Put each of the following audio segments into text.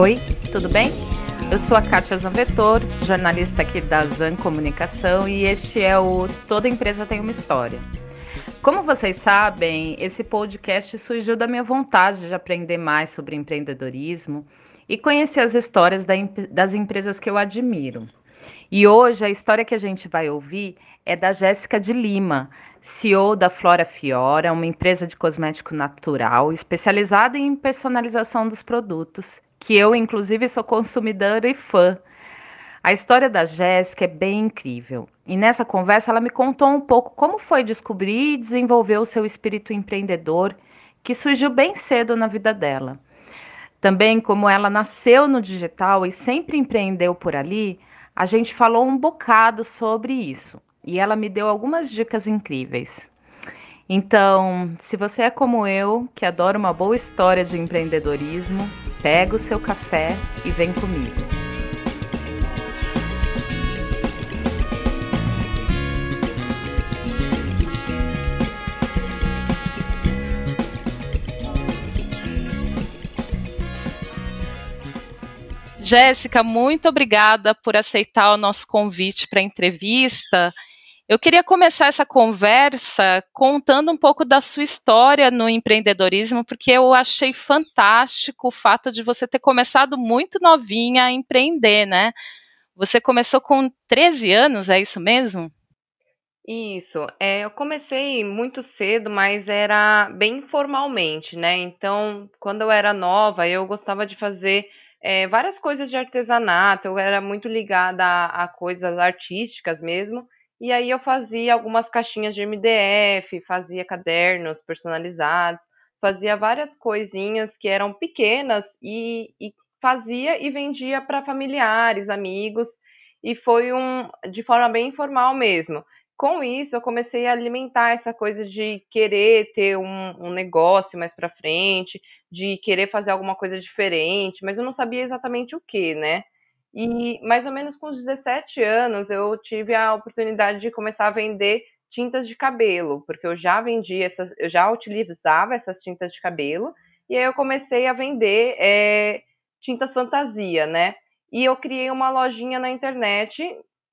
Oi, tudo bem? Eu sou a Kátia Zanvetor, jornalista aqui da Zan Comunicação e este é o Toda Empresa Tem Uma História. Como vocês sabem, esse podcast surgiu da minha vontade de aprender mais sobre empreendedorismo e conhecer as histórias das empresas que eu admiro. E hoje a história que a gente vai ouvir é da Jéssica de Lima, CEO da Flora Fiora, uma empresa de cosmético natural especializada em personalização dos produtos, que eu, inclusive, sou consumidora e fã. A história da Jéssica é bem incrível. E nessa conversa ela me contou um pouco como foi descobrir e desenvolver o seu espírito empreendedor, que surgiu bem cedo na vida dela. Também como ela nasceu no digital e sempre empreendeu por ali, a gente falou um bocado sobre isso e ela me deu algumas dicas incríveis. Então, se você é como eu, que adora uma boa história de empreendedorismo, pega o seu café e vem comigo. Jéssica, muito obrigada por aceitar o nosso convite para a entrevista eu queria começar essa conversa contando um pouco da sua história no empreendedorismo, porque eu achei fantástico o fato de você ter começado muito novinha a empreender, né? Você começou com 13 anos, é isso mesmo? Isso, é, eu comecei muito cedo, mas era bem informalmente, né? Então, quando eu era nova, eu gostava de fazer é, várias coisas de artesanato, eu era muito ligada a, a coisas artísticas mesmo. E aí eu fazia algumas caixinhas de MDF, fazia cadernos personalizados, fazia várias coisinhas que eram pequenas e, e fazia e vendia para familiares, amigos, e foi um de forma bem informal mesmo. Com isso, eu comecei a alimentar essa coisa de querer ter um, um negócio mais para frente, de querer fazer alguma coisa diferente, mas eu não sabia exatamente o que, né? E mais ou menos com os 17 anos eu tive a oportunidade de começar a vender tintas de cabelo, porque eu já vendia essas, eu já utilizava essas tintas de cabelo, e aí eu comecei a vender é, tintas fantasia, né? E eu criei uma lojinha na internet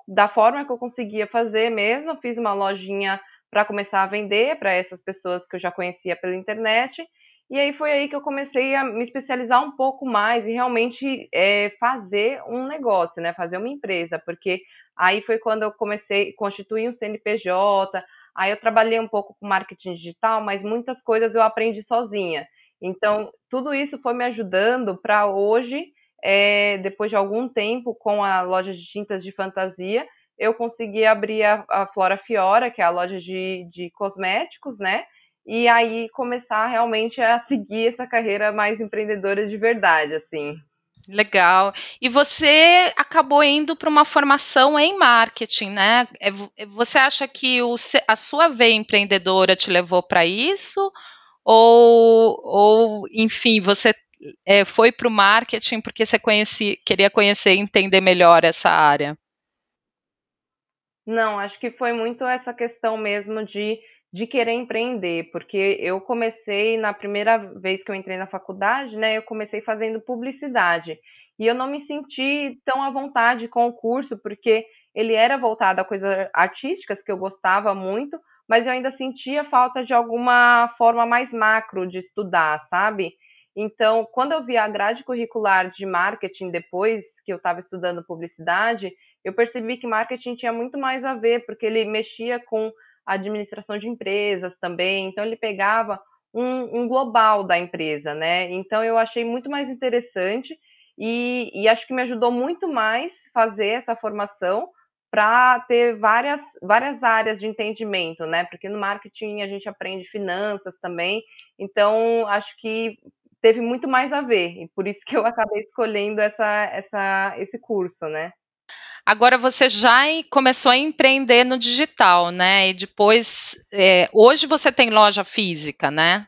da forma que eu conseguia fazer mesmo, fiz uma lojinha para começar a vender para essas pessoas que eu já conhecia pela internet e aí foi aí que eu comecei a me especializar um pouco mais e realmente é, fazer um negócio, né? Fazer uma empresa, porque aí foi quando eu comecei a constituir um CNPJ, aí eu trabalhei um pouco com marketing digital, mas muitas coisas eu aprendi sozinha. Então, tudo isso foi me ajudando para hoje, é, depois de algum tempo com a loja de tintas de fantasia, eu consegui abrir a, a Flora Fiora, que é a loja de, de cosméticos, né? E aí começar realmente a seguir essa carreira mais empreendedora de verdade, assim. Legal. E você acabou indo para uma formação em marketing, né? É é, você acha que o, a sua veia empreendedora te levou para isso? Ou, ou, enfim, você é, foi para o marketing porque você conheci, queria conhecer e entender melhor essa área? Não, acho que foi muito essa questão mesmo de de querer empreender, porque eu comecei na primeira vez que eu entrei na faculdade, né, eu comecei fazendo publicidade. E eu não me senti tão à vontade com o curso, porque ele era voltado a coisas artísticas que eu gostava muito, mas eu ainda sentia falta de alguma forma mais macro de estudar, sabe? Então, quando eu vi a grade curricular de marketing depois que eu estava estudando publicidade, eu percebi que marketing tinha muito mais a ver, porque ele mexia com administração de empresas também. Então, ele pegava um, um global da empresa, né? Então, eu achei muito mais interessante e, e acho que me ajudou muito mais fazer essa formação para ter várias, várias áreas de entendimento, né? Porque no marketing a gente aprende finanças também, então acho que teve muito mais a ver, e por isso que eu acabei escolhendo essa, essa, esse curso, né? Agora você já começou a empreender no digital, né? E depois, é, hoje você tem loja física, né?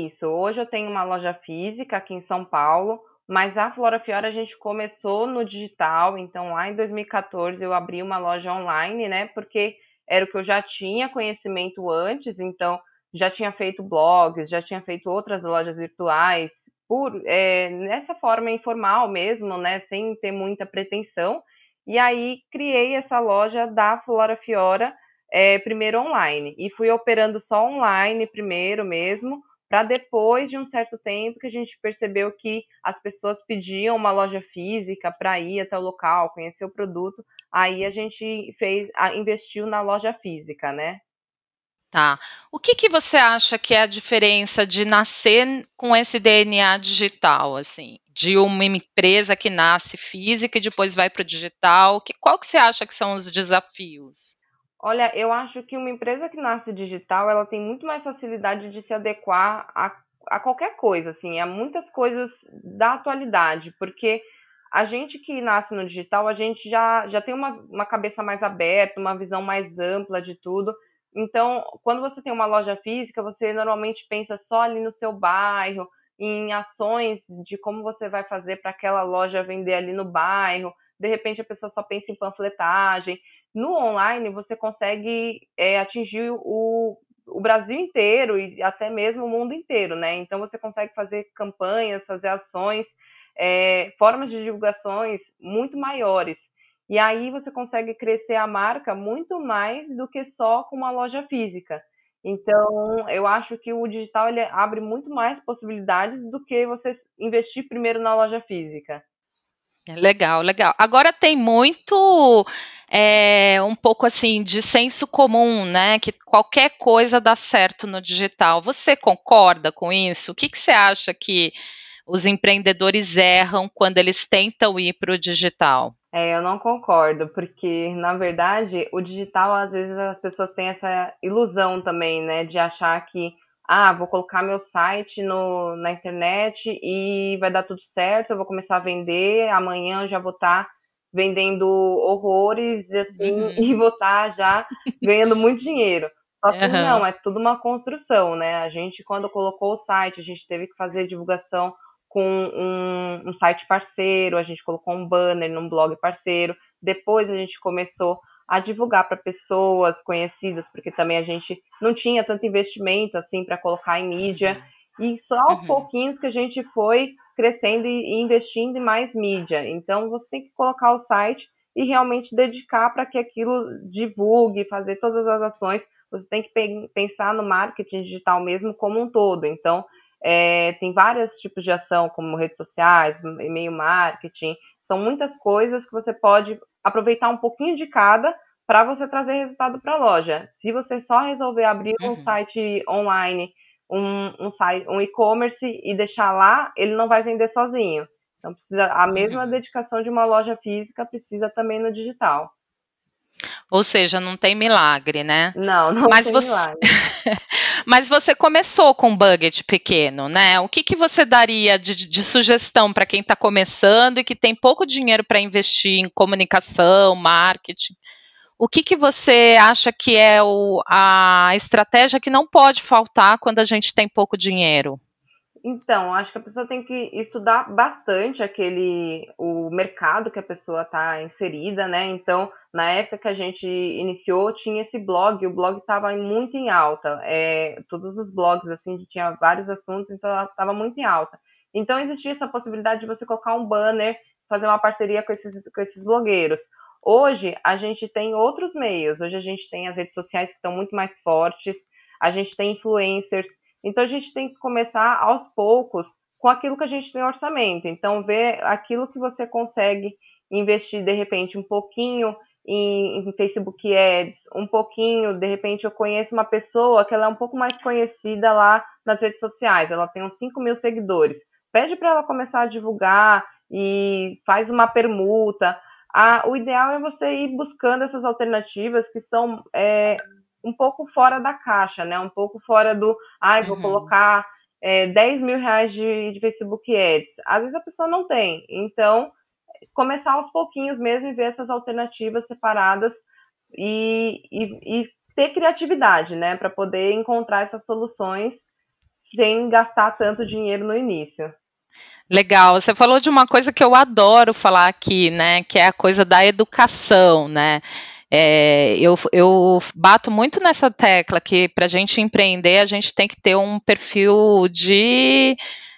Isso, hoje eu tenho uma loja física aqui em São Paulo, mas a Flora Fiora a gente começou no digital, então lá em 2014 eu abri uma loja online, né? Porque era o que eu já tinha conhecimento antes, então já tinha feito blogs, já tinha feito outras lojas virtuais, por é, nessa forma informal mesmo, né, sem ter muita pretensão. E aí criei essa loja da Flora Fiora, é, primeiro online, e fui operando só online primeiro mesmo, para depois de um certo tempo que a gente percebeu que as pessoas pediam uma loja física para ir até o local, conhecer o produto, aí a gente fez, investiu na loja física, né? Tá. O que, que você acha que é a diferença de nascer com esse DNA digital, assim, de uma empresa que nasce física e depois vai para o digital? Que, qual que você acha que são os desafios? Olha, eu acho que uma empresa que nasce digital, ela tem muito mais facilidade de se adequar a, a qualquer coisa, assim, a muitas coisas da atualidade, porque a gente que nasce no digital, a gente já, já tem uma, uma cabeça mais aberta, uma visão mais ampla de tudo. Então, quando você tem uma loja física, você normalmente pensa só ali no seu bairro, em ações de como você vai fazer para aquela loja vender ali no bairro. De repente, a pessoa só pensa em panfletagem. No online, você consegue é, atingir o, o Brasil inteiro e até mesmo o mundo inteiro, né? Então, você consegue fazer campanhas, fazer ações, é, formas de divulgações muito maiores. E aí você consegue crescer a marca muito mais do que só com uma loja física. Então, eu acho que o digital ele abre muito mais possibilidades do que você investir primeiro na loja física. Legal, legal. Agora tem muito é, um pouco assim de senso comum, né? Que qualquer coisa dá certo no digital. Você concorda com isso? O que, que você acha que os empreendedores erram quando eles tentam ir para o digital? É, eu não concordo, porque na verdade o digital às vezes as pessoas têm essa ilusão também, né, de achar que ah, vou colocar meu site no, na internet e vai dar tudo certo, eu vou começar a vender, amanhã eu já vou estar tá vendendo horrores assim uhum. e vou estar tá já ganhando muito dinheiro. Só que uhum. não, é tudo uma construção, né? A gente, quando colocou o site, a gente teve que fazer divulgação com um, um, site parceiro, a gente colocou um banner num blog parceiro. Depois a gente começou a divulgar para pessoas conhecidas, porque também a gente não tinha tanto investimento assim para colocar em mídia. E só aos uhum. pouquinhos que a gente foi crescendo e investindo em mais mídia. Então você tem que colocar o site e realmente dedicar para que aquilo divulgue, fazer todas as ações. Você tem que pensar no marketing digital mesmo como um todo. Então, é, tem vários tipos de ação, como redes sociais, e-mail marketing. São muitas coisas que você pode aproveitar um pouquinho de cada para você trazer resultado para a loja. Se você só resolver abrir uhum. um site online, um, um, site, um e-commerce e deixar lá, ele não vai vender sozinho. Então precisa a mesma uhum. dedicação de uma loja física precisa também no digital. Ou seja, não tem milagre, né? Não, não Mas tem você... milagre. Mas você começou com um budget pequeno, né? O que, que você daria de, de sugestão para quem está começando e que tem pouco dinheiro para investir em comunicação, marketing? O que, que você acha que é o, a estratégia que não pode faltar quando a gente tem pouco dinheiro? Então, acho que a pessoa tem que estudar bastante aquele o mercado que a pessoa está inserida, né? Então, na época que a gente iniciou, tinha esse blog, o blog estava muito em alta. É, todos os blogs, assim, tinha vários assuntos, então estava muito em alta. Então, existia essa possibilidade de você colocar um banner, fazer uma parceria com esses, com esses blogueiros. Hoje, a gente tem outros meios. Hoje, a gente tem as redes sociais que estão muito mais fortes, a gente tem influencers então a gente tem que começar aos poucos com aquilo que a gente tem orçamento. Então ver aquilo que você consegue investir de repente um pouquinho em, em, Facebook Ads, um pouquinho, de repente eu conheço uma pessoa que ela é um pouco mais conhecida lá nas redes sociais, ela tem uns 5 mil seguidores. Pede para ela começar a divulgar e faz uma permuta. Ah, o ideal é você ir buscando essas alternativas que são é, um pouco fora da caixa, né? Um pouco fora do, ai, ah, vou uhum. colocar é, 10 mil reais de, de Facebook Ads. Às vezes a pessoa não tem. Então, começar aos pouquinhos mesmo e ver essas alternativas separadas e, e, e ter criatividade, né? Para poder encontrar essas soluções sem gastar tanto dinheiro no início. Legal, você falou de uma coisa que eu adoro falar aqui, né, que é a coisa da educação, né? É, eu, eu bato muito nessa tecla que para a gente empreender, a gente tem que ter um perfil de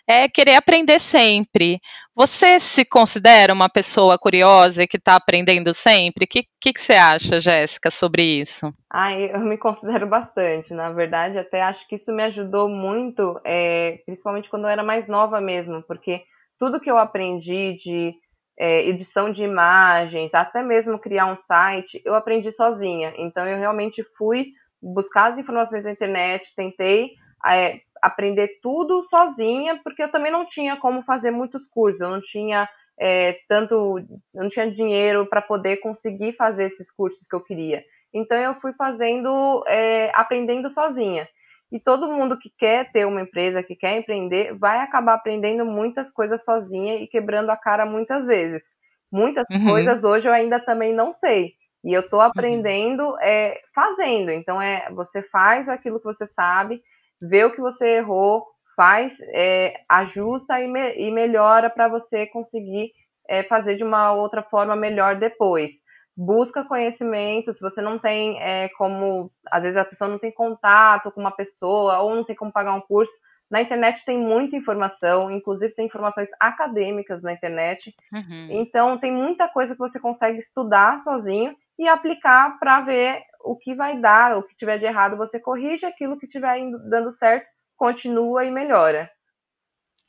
é, querer aprender sempre. Você se considera uma pessoa curiosa e que está aprendendo sempre? O que, que, que, você acha, Jéssica, sobre isso? Ah, eu me considero bastante. Na verdade, até acho que isso me ajudou muito, é, principalmente quando eu era mais nova mesmo, porque tudo que eu aprendi de é, edição de imagens, até mesmo criar um site, eu aprendi sozinha. Então, eu realmente fui buscar as informações na internet, tentei é, aprender tudo sozinha, porque eu também não tinha como fazer muitos cursos, eu não tinha é, tanto, não tinha dinheiro para poder conseguir fazer esses cursos que eu queria. Então, eu fui fazendo, é, aprendendo sozinha. E todo mundo que quer ter uma empresa, que quer empreender, vai acabar aprendendo muitas coisas sozinha e quebrando a cara muitas vezes. Muitas uhum. coisas hoje eu ainda também não sei. E eu estou uhum. aprendendo uhum. é, fazendo. Então, é você faz aquilo que você sabe, vê o que você errou, faz, é, ajusta e, me, e melhora para você conseguir é, fazer de uma outra forma melhor depois busca conhecimento, se você não tem é, como, às vezes a pessoa não tem contato com uma pessoa ou não tem como pagar um curso, na internet tem muita informação, inclusive tem informações acadêmicas na internet. Uhum. Então tem muita coisa que você consegue estudar sozinho e aplicar para ver o que vai dar, o que tiver de errado você corrige, aquilo que estiver dando certo continua e melhora.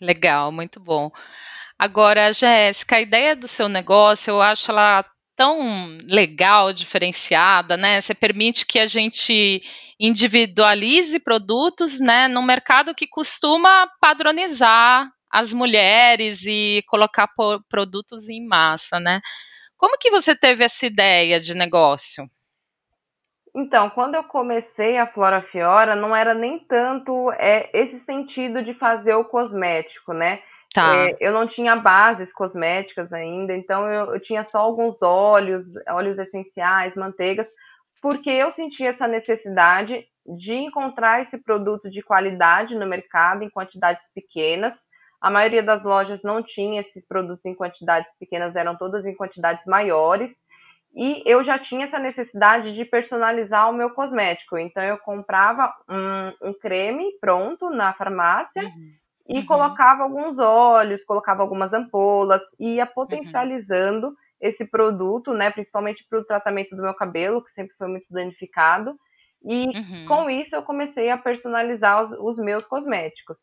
Legal, muito bom. Agora, Jéssica, a ideia do seu negócio, eu acho ela tão legal, diferenciada, né? Você permite que a gente individualize produtos, né, num mercado que costuma padronizar as mulheres e colocar produtos em massa, né? Como que você teve essa ideia de negócio? Então, quando eu comecei a Flora Fiora, não era nem tanto é, esse sentido de fazer o cosmético, né? Tá. É, eu não tinha bases cosméticas ainda, então eu, eu, tinha só alguns óleos, óleos essenciais, manteigas, porque eu sentia essa necessidade de encontrar esse produto de qualidade no mercado em quantidades pequenas. A maioria das lojas não tinha esses produtos em quantidades pequenas, eram todas em quantidades maiores. E eu já tinha essa necessidade de personalizar o meu cosmético. Então eu comprava um, um creme pronto na farmácia. Uhum e uhum. colocava alguns óleos, colocava algumas ampolas, e ia potencializando uhum. esse produto, né, principalmente para o tratamento do meu cabelo, que sempre foi muito danificado. E uhum. com isso eu comecei a personalizar os, os meus cosméticos.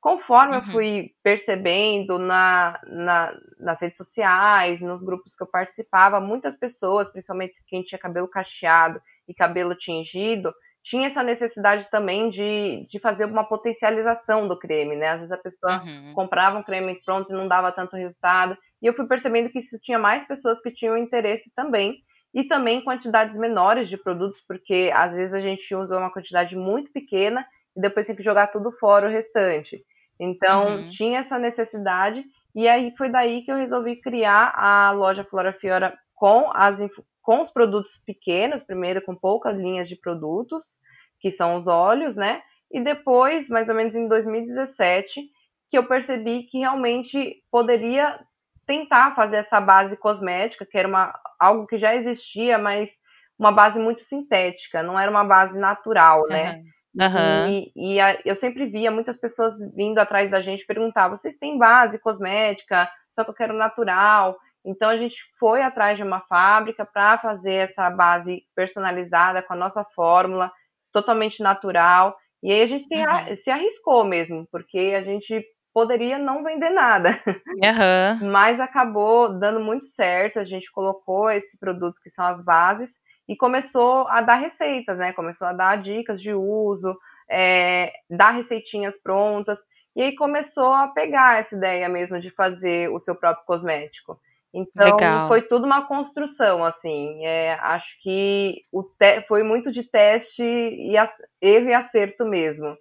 Conforme eu uhum. fui percebendo na, na, nas redes sociais, nos grupos que eu participava, muitas pessoas, principalmente quem tinha cabelo cacheado e cabelo tingido, tinha essa necessidade também de, de fazer uma potencialização do creme, né? Às vezes a pessoa uhum. comprava um creme pronto e não dava tanto resultado. E eu fui percebendo que isso tinha mais pessoas que tinham interesse também. E também quantidades menores de produtos, porque às vezes a gente usa uma quantidade muito pequena e depois tem que jogar tudo fora o restante. Então, uhum. tinha essa necessidade. E aí foi daí que eu resolvi criar a loja Flora Fiora com as, com os produtos pequenos, primeiro com poucas linhas de produtos, que são os óleos, né? E depois, mais ou menos em 2017, que eu percebi que realmente poderia tentar fazer essa base cosmética, que era uma, algo que já existia, mas uma base muito sintética, não era uma base natural, né? Uhum. E, e a, eu sempre via muitas pessoas vindo atrás da gente perguntar: vocês têm base cosmética? Só que eu quero natural. Então a gente foi atrás de uma fábrica para fazer essa base personalizada com a nossa fórmula, totalmente natural. E aí a gente uhum. se arriscou mesmo, porque a gente poderia não vender nada. Uhum. Mas acabou dando muito certo. A gente colocou esse produto que são as bases e começou a dar receitas, né? Começou a dar dicas de uso, é, dar receitinhas prontas. E aí começou a pegar essa ideia mesmo de fazer o seu próprio cosmético. Então Legal. foi tudo uma construção, assim. É, acho que o foi muito de teste e erro e acerto mesmo.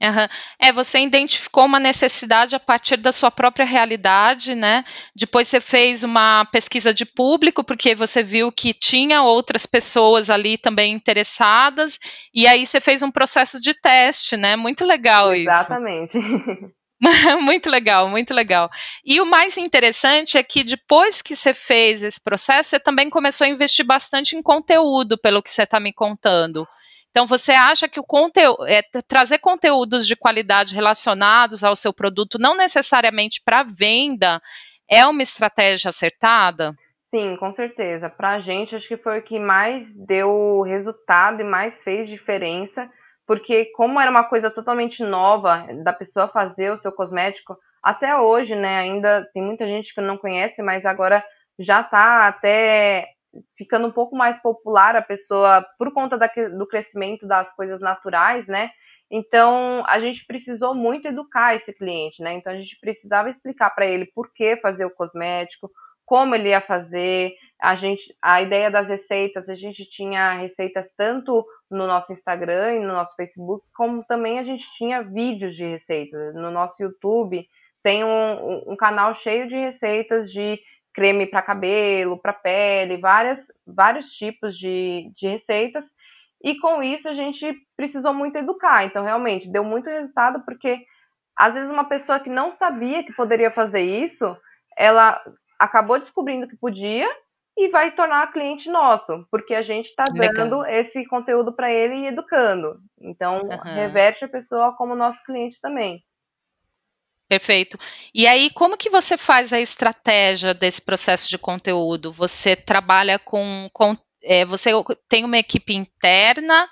Uhum. É, você identificou uma necessidade a partir da sua própria realidade, né? Depois você fez uma pesquisa de público, porque você viu que tinha outras pessoas ali também interessadas, e aí você fez um processo de teste, né? Muito legal Exatamente. isso. Exatamente. muito legal, muito legal. E o mais interessante é que depois que você fez esse processo, você também começou a investir bastante em conteúdo, pelo que você está me contando. Então, você acha que o conteúdo, é, trazer conteúdos de qualidade relacionados ao seu produto, não necessariamente para venda, é uma estratégia acertada? Sim, com certeza. Para a gente, acho que foi o que mais deu resultado e mais fez diferença, porque como era uma coisa totalmente nova da pessoa fazer o seu cosmético, até hoje, né, ainda tem muita gente que não conhece, mas agora já está até ficando um pouco mais popular a pessoa por conta da, do crescimento das coisas naturais, né? Então a gente precisou muito educar esse cliente, né? Então a gente precisava explicar para ele por que fazer o cosmético, como ele ia fazer. A gente, a ideia das receitas, a gente tinha receitas tanto no nosso Instagram e no nosso Facebook, como também a gente tinha vídeos de receitas. No nosso YouTube tem um, um canal cheio de receitas de creme para cabelo, para pele, várias, vários tipos de, de receitas. E com isso a gente precisou muito educar. Então, realmente, deu muito resultado, porque às vezes uma pessoa que não sabia que poderia fazer isso, ela acabou descobrindo que podia e vai tornar cliente nosso, porque a gente está dando esse conteúdo para ele e educando. Então, uhum. reverte a pessoa como nosso cliente também. Perfeito. E aí, como que você faz a estratégia desse processo de conteúdo? Você trabalha com, com é, você tem uma equipe interna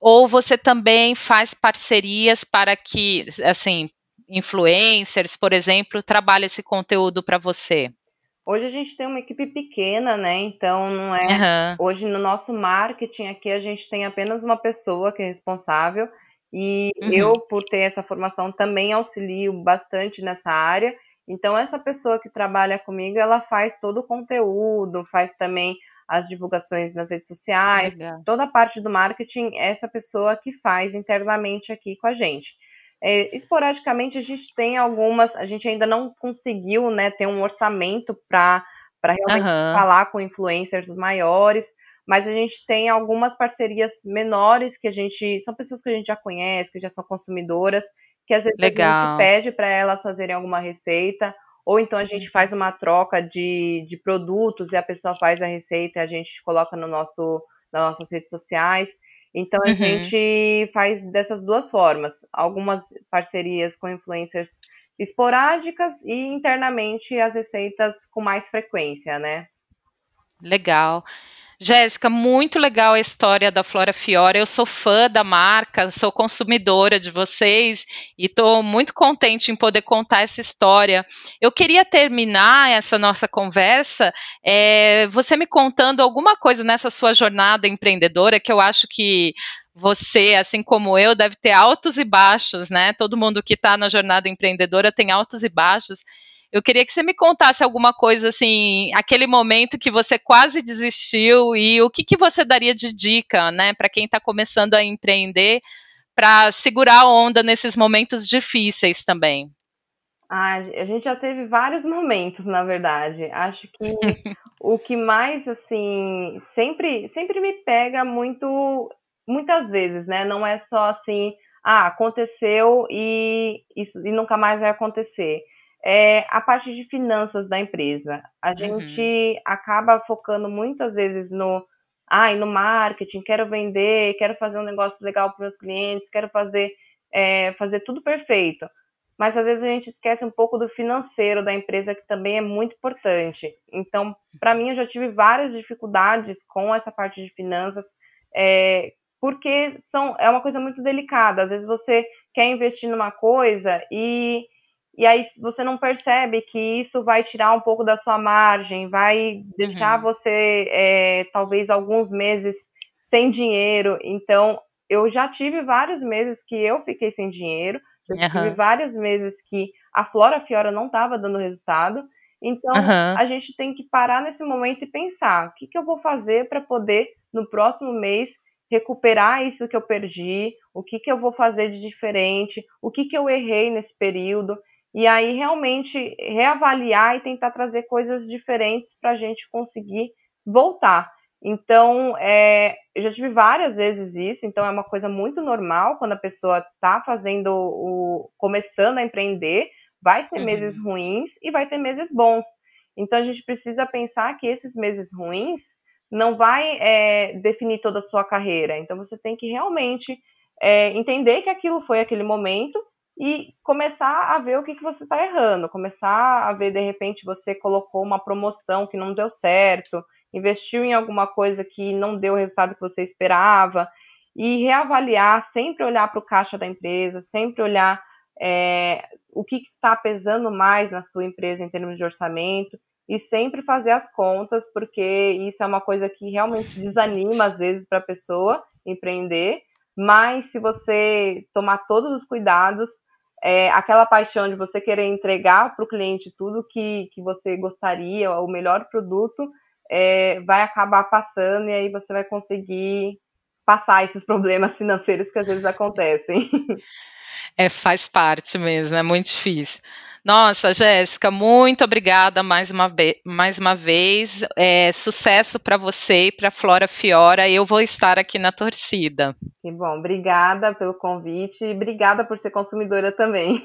ou você também faz parcerias para que, assim, influencers, por exemplo, trabalhem esse conteúdo para você? Hoje a gente tem uma equipe pequena, né? Então não é. Uhum. Hoje no nosso marketing aqui a gente tem apenas uma pessoa que é responsável e uhum. eu, por ter essa formação, também auxilio bastante nessa área. Então, essa pessoa que trabalha comigo, ela faz todo o conteúdo, faz também as divulgações nas redes sociais, Legal. toda a parte do marketing, é essa pessoa que faz internamente aqui com a gente. É, esporadicamente, a gente tem algumas, a gente ainda não conseguiu né, ter um orçamento para realmente uhum. falar com influencers maiores, mas a gente tem algumas parcerias menores que a gente são pessoas que a gente já conhece, que já são consumidoras, que às vezes Legal. a gente pede para elas fazerem alguma receita, ou então a gente faz uma troca de, de produtos e a pessoa faz a receita e a gente coloca no nosso nas nossas redes sociais. Então a uhum. gente faz dessas duas formas, algumas parcerias com influencers esporádicas e internamente as receitas com mais frequência, né? Legal. Jéssica, muito legal a história da Flora Fiora. Eu sou fã da marca, sou consumidora de vocês e estou muito contente em poder contar essa história. Eu queria terminar essa nossa conversa é, você me contando alguma coisa nessa sua jornada empreendedora que eu acho que você, assim como eu, deve ter altos e baixos, né? Todo mundo que está na jornada empreendedora tem altos e baixos. Eu queria que você me contasse alguma coisa assim, aquele momento que você quase desistiu e o que, que você daria de dica, né, para quem está começando a empreender, para segurar a onda nesses momentos difíceis também. Ah, a gente já teve vários momentos, na verdade. Acho que o que mais assim sempre sempre me pega muito muitas vezes, né? Não é só assim, ah, aconteceu e isso e nunca mais vai acontecer é a parte de finanças da empresa. A uhum. gente uhum. acaba focando muitas vezes no, ah, no marketing, quero vender, quero fazer um negócio legal para meus clientes, quero fazer, é, fazer tudo perfeito. Mas às vezes a gente esquece um pouco do financeiro da empresa, que também é muito importante. Então, para mim, eu já tive várias dificuldades com essa parte de finanças, é, porque são, é uma coisa muito delicada. Às vezes você quer investir numa coisa e e aí você não percebe que isso vai tirar um pouco da sua margem, vai deixar uhum. você é, talvez alguns meses sem dinheiro. Então, eu já tive vários meses que eu fiquei sem dinheiro, já uhum. tive vários meses que a Flora Fiora não estava dando resultado. Então, uhum. a gente tem que parar nesse momento e pensar: o que, que eu vou fazer para poder, no próximo mês, recuperar isso que eu perdi? O que, que eu vou fazer de diferente? O que, que eu errei nesse período? E aí realmente reavaliar e tentar trazer coisas diferentes para a gente conseguir voltar. Então, é, eu já tive várias vezes isso, então é uma coisa muito normal quando a pessoa está fazendo o. começando a empreender, vai ter uhum. meses ruins e vai ter meses bons. Então a gente precisa pensar que esses meses ruins não vai é, definir toda a sua carreira. Então você tem que realmente é, entender que aquilo foi aquele momento e começar a ver o que, que você está errando, começar a ver de repente você colocou uma promoção que não deu certo, investiu em alguma coisa que não deu o resultado que você esperava e reavaliar, sempre olhar para o caixa da empresa, sempre olhar é, o que está pesando mais na sua empresa em termos de orçamento e sempre fazer as contas, porque isso é uma coisa que realmente desanima às vezes para a pessoa empreender, mas se você tomar todos os cuidados, é, aquela paixão de você querer entregar para o cliente tudo que, que você gostaria, o melhor produto, é, vai acabar passando e aí você vai conseguir passar esses problemas financeiros que às vezes acontecem. É, faz parte mesmo, é muito difícil. Nossa, Jéssica, muito obrigada mais uma, mais uma vez. É, sucesso para você e para Flora Fiora. Eu vou estar aqui na torcida. Que bom, obrigada pelo convite e obrigada por ser consumidora também.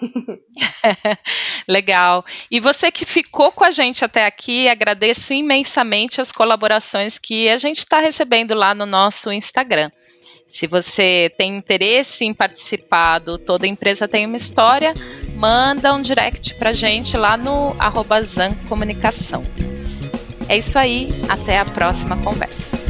Legal. E você que ficou com a gente até aqui, agradeço imensamente as colaborações que a gente está recebendo lá no nosso Instagram. Se você tem interesse em participar do Toda Empresa Tem Uma História, manda um direct pra gente lá no arroba Comunicação. É isso aí, até a próxima conversa.